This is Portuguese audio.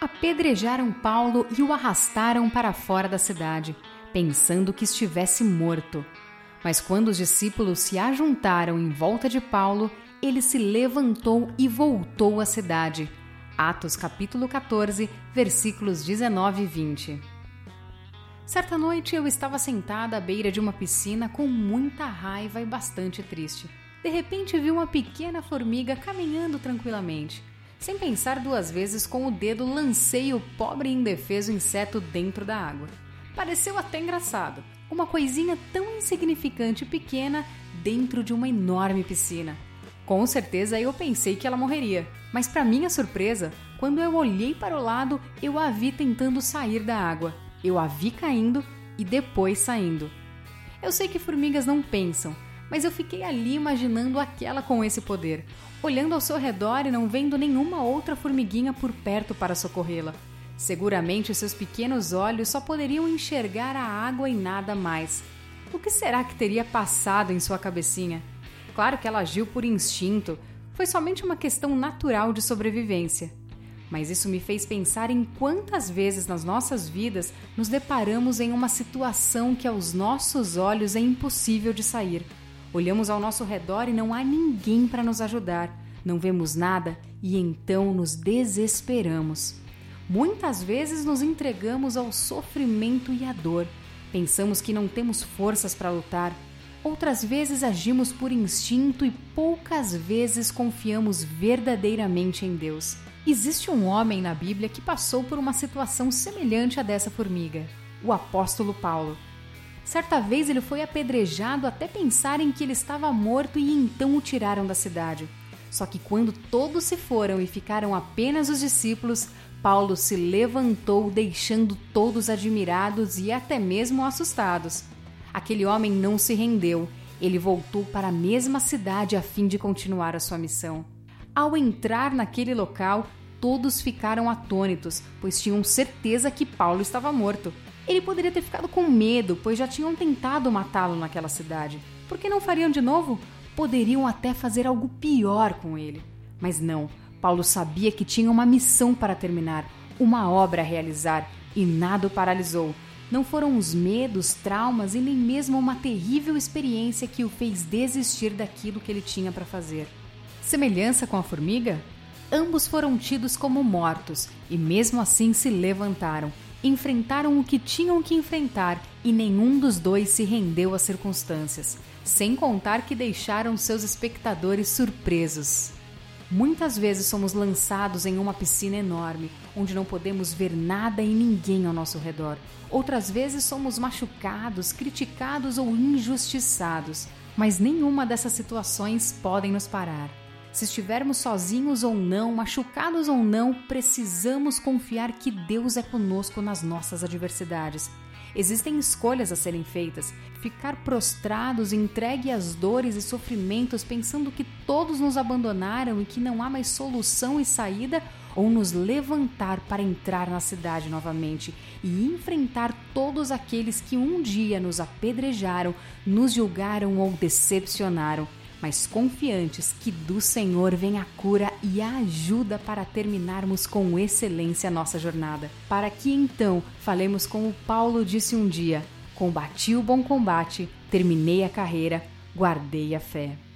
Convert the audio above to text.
Apedrejaram Paulo e o arrastaram para fora da cidade, pensando que estivesse morto. Mas quando os discípulos se ajuntaram em volta de Paulo, ele se levantou e voltou à cidade. Atos capítulo 14, versículos 19 e 20. Certa noite eu estava sentada à beira de uma piscina com muita raiva e bastante triste. De repente vi uma pequena formiga caminhando tranquilamente. Sem pensar duas vezes, com o dedo lancei o pobre e indefeso inseto dentro da água. Pareceu até engraçado, uma coisinha tão insignificante e pequena dentro de uma enorme piscina. Com certeza eu pensei que ela morreria, mas para minha surpresa, quando eu olhei para o lado, eu a vi tentando sair da água. Eu a vi caindo e depois saindo. Eu sei que formigas não pensam, mas eu fiquei ali imaginando aquela com esse poder, olhando ao seu redor e não vendo nenhuma outra formiguinha por perto para socorrê-la. Seguramente seus pequenos olhos só poderiam enxergar a água e nada mais. O que será que teria passado em sua cabecinha? Claro que ela agiu por instinto, foi somente uma questão natural de sobrevivência. Mas isso me fez pensar em quantas vezes nas nossas vidas nos deparamos em uma situação que aos nossos olhos é impossível de sair. Olhamos ao nosso redor e não há ninguém para nos ajudar. Não vemos nada e então nos desesperamos. Muitas vezes nos entregamos ao sofrimento e à dor. Pensamos que não temos forças para lutar. Outras vezes agimos por instinto e poucas vezes confiamos verdadeiramente em Deus. Existe um homem na Bíblia que passou por uma situação semelhante à dessa formiga, o apóstolo Paulo. Certa vez ele foi apedrejado até pensarem que ele estava morto e então o tiraram da cidade. Só que quando todos se foram e ficaram apenas os discípulos, Paulo se levantou, deixando todos admirados e até mesmo assustados. Aquele homem não se rendeu, ele voltou para a mesma cidade a fim de continuar a sua missão. Ao entrar naquele local, todos ficaram atônitos, pois tinham certeza que Paulo estava morto. Ele poderia ter ficado com medo, pois já tinham tentado matá-lo naquela cidade. Por que não fariam de novo? Poderiam até fazer algo pior com ele. Mas não, Paulo sabia que tinha uma missão para terminar, uma obra a realizar, e nada o paralisou. Não foram os medos, traumas e nem mesmo uma terrível experiência que o fez desistir daquilo que ele tinha para fazer. Semelhança com a formiga? Ambos foram tidos como mortos e, mesmo assim, se levantaram enfrentaram o que tinham que enfrentar e nenhum dos dois se rendeu às circunstâncias, sem contar que deixaram seus espectadores surpresos. Muitas vezes somos lançados em uma piscina enorme, onde não podemos ver nada e ninguém ao nosso redor. Outras vezes somos machucados, criticados ou injustiçados, mas nenhuma dessas situações podem nos parar. Se estivermos sozinhos ou não, machucados ou não, precisamos confiar que Deus é conosco nas nossas adversidades. Existem escolhas a serem feitas. Ficar prostrados, entregue às dores e sofrimentos, pensando que todos nos abandonaram e que não há mais solução e saída, ou nos levantar para entrar na cidade novamente e enfrentar todos aqueles que um dia nos apedrejaram, nos julgaram ou decepcionaram mas confiantes que do Senhor vem a cura e a ajuda para terminarmos com excelência a nossa jornada. Para que então falemos como Paulo disse um dia: Combati o bom combate, terminei a carreira, guardei a fé.